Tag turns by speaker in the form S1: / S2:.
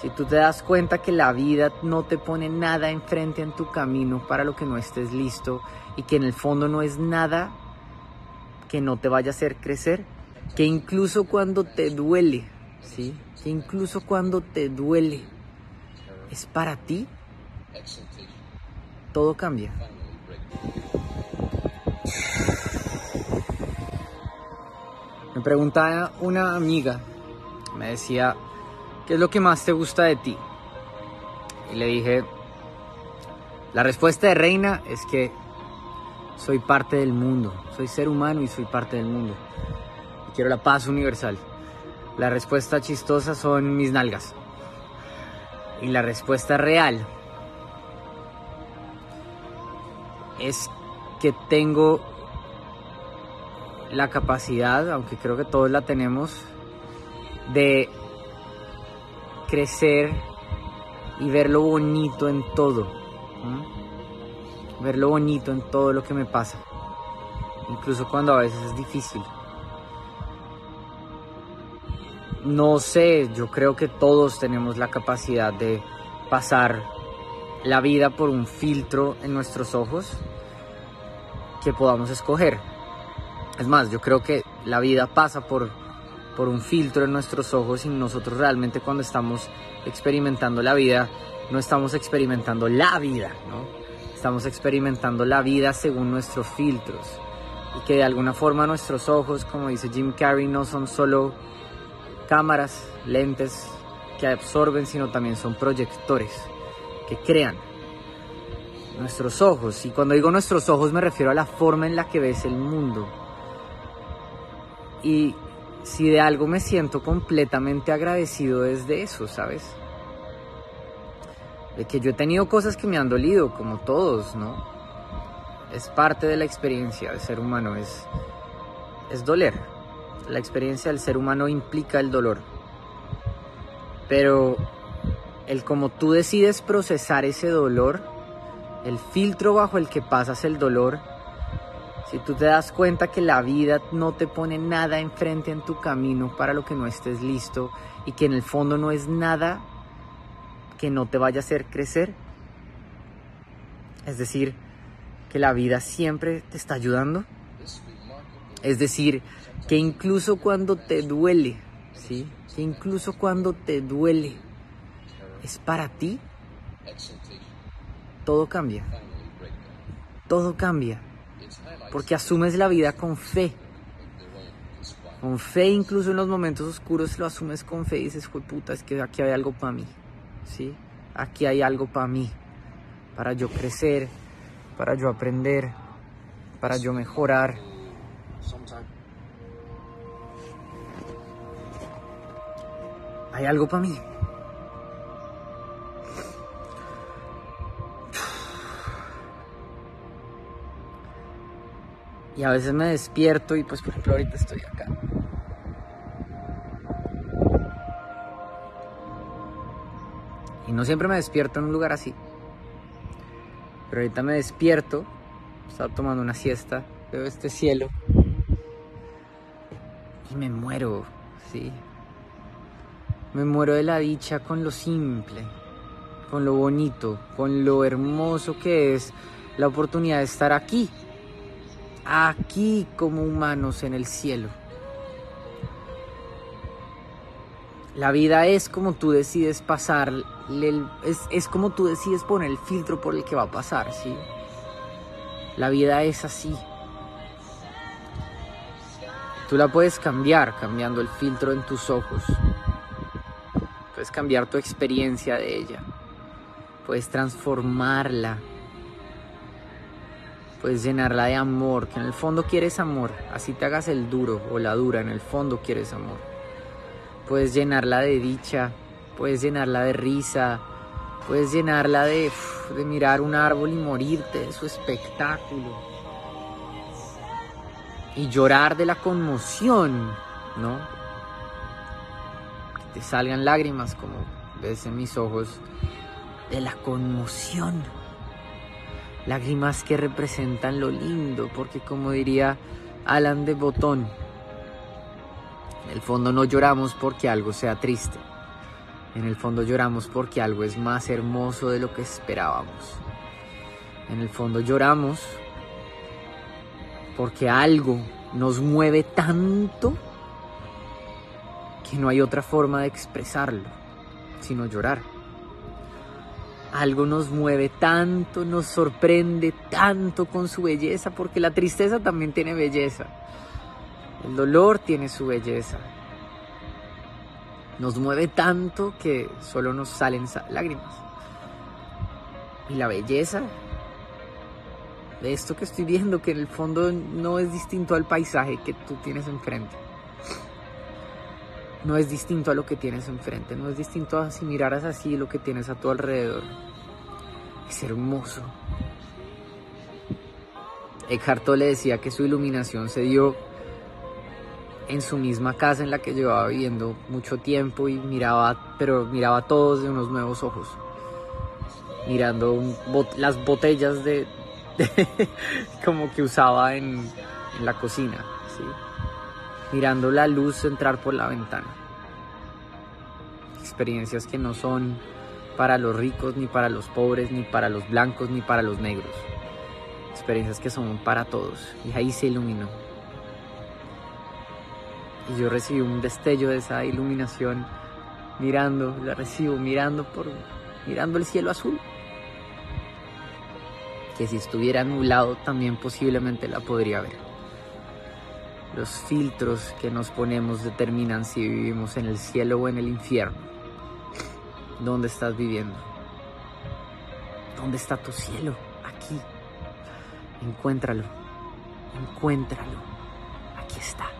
S1: Si tú te das cuenta que la vida no te pone nada enfrente en tu camino para lo que no estés listo y que en el fondo no es nada que no te vaya a hacer crecer, que incluso cuando te duele, ¿sí? Que incluso cuando te duele es para ti, todo cambia. Me preguntaba una amiga, me decía, ¿qué es lo que más te gusta de ti? Y le dije, la respuesta de Reina es que soy parte del mundo, soy ser humano y soy parte del mundo. Y quiero la paz universal. La respuesta chistosa son mis nalgas. Y la respuesta real es que tengo la capacidad, aunque creo que todos la tenemos, de crecer y ver lo bonito en todo. Ver lo bonito en todo lo que me pasa. Incluso cuando a veces es difícil. No sé, yo creo que todos tenemos la capacidad de pasar la vida por un filtro en nuestros ojos que podamos escoger. Es más, yo creo que la vida pasa por, por un filtro en nuestros ojos y nosotros realmente cuando estamos experimentando la vida, no estamos experimentando la vida, ¿no? Estamos experimentando la vida según nuestros filtros. Y que de alguna forma nuestros ojos, como dice Jim Carrey, no son solo cámaras, lentes que absorben, sino también son proyectores que crean nuestros ojos. Y cuando digo nuestros ojos me refiero a la forma en la que ves el mundo. Y si de algo me siento completamente agradecido es de eso, ¿sabes? De que yo he tenido cosas que me han dolido, como todos, ¿no? Es parte de la experiencia del ser humano, es, es doler. La experiencia del ser humano implica el dolor. Pero el como tú decides procesar ese dolor, el filtro bajo el que pasas el dolor, si tú te das cuenta que la vida no te pone nada enfrente en tu camino para lo que no estés listo y que en el fondo no es nada que no te vaya a hacer crecer, es decir, que la vida siempre te está ayudando, es decir, que incluso cuando te duele, ¿sí? Que incluso cuando te duele es para ti, todo cambia. Todo cambia. Porque asumes la vida con fe. Con fe, incluso en los momentos oscuros, lo asumes con fe y dices, puta, es que aquí hay algo para mí. ¿Sí? Aquí hay algo para mí. Para yo crecer, para yo aprender, para yo mejorar. Hay algo para mí. Y a veces me despierto y pues por ejemplo ahorita estoy acá. Y no siempre me despierto en un lugar así. Pero ahorita me despierto, estaba tomando una siesta, veo este cielo y me muero, sí. Me muero de la dicha con lo simple, con lo bonito, con lo hermoso que es la oportunidad de estar aquí, aquí como humanos en el cielo. La vida es como tú decides pasar, es, es, como tú decides poner el filtro por el que va a pasar, ¿sí? La vida es así. Tú la puedes cambiar cambiando el filtro en tus ojos. Puedes cambiar tu experiencia de ella. Puedes transformarla puedes llenarla de amor, que en el fondo quieres amor, así te hagas el duro o la dura, en el fondo quieres amor. Puedes llenarla de dicha, puedes llenarla de risa, puedes llenarla de, de mirar un árbol y morirte de su espectáculo. Y llorar de la conmoción, ¿no? Que te salgan lágrimas como ves en mis ojos de la conmoción lágrimas que representan lo lindo, porque como diría Alan de Botón, en el fondo no lloramos porque algo sea triste, En el fondo lloramos porque algo es más hermoso de lo que esperábamos. En el fondo lloramos porque algo nos mueve tanto que no hay otra forma de expresarlo sino llorar. Algo nos mueve tanto, nos sorprende tanto con su belleza, porque la tristeza también tiene belleza. El dolor tiene su belleza. Nos mueve tanto que solo nos salen lágrimas. Y la belleza de esto que estoy viendo, que en el fondo no es distinto al paisaje que tú tienes enfrente. No es distinto a lo que tienes enfrente, no es distinto a si miraras así lo que tienes a tu alrededor. Es hermoso. Eckhart Tolle decía que su iluminación se dio en su misma casa en la que llevaba viviendo mucho tiempo y miraba, pero miraba a todos de unos nuevos ojos, mirando las botellas de, como que usaba en, la cocina, mirando la luz entrar por la ventana. Experiencias que no son para los ricos, ni para los pobres, ni para los blancos, ni para los negros. Experiencias que son para todos. Y ahí se iluminó. Y yo recibí un destello de esa iluminación mirando, la recibo mirando por mirando el cielo azul. Que si estuviera nublado también posiblemente la podría ver. Los filtros que nos ponemos determinan si vivimos en el cielo o en el infierno. ¿Dónde estás viviendo? ¿Dónde está tu cielo? Aquí. Encuéntralo. Encuéntralo. Aquí está.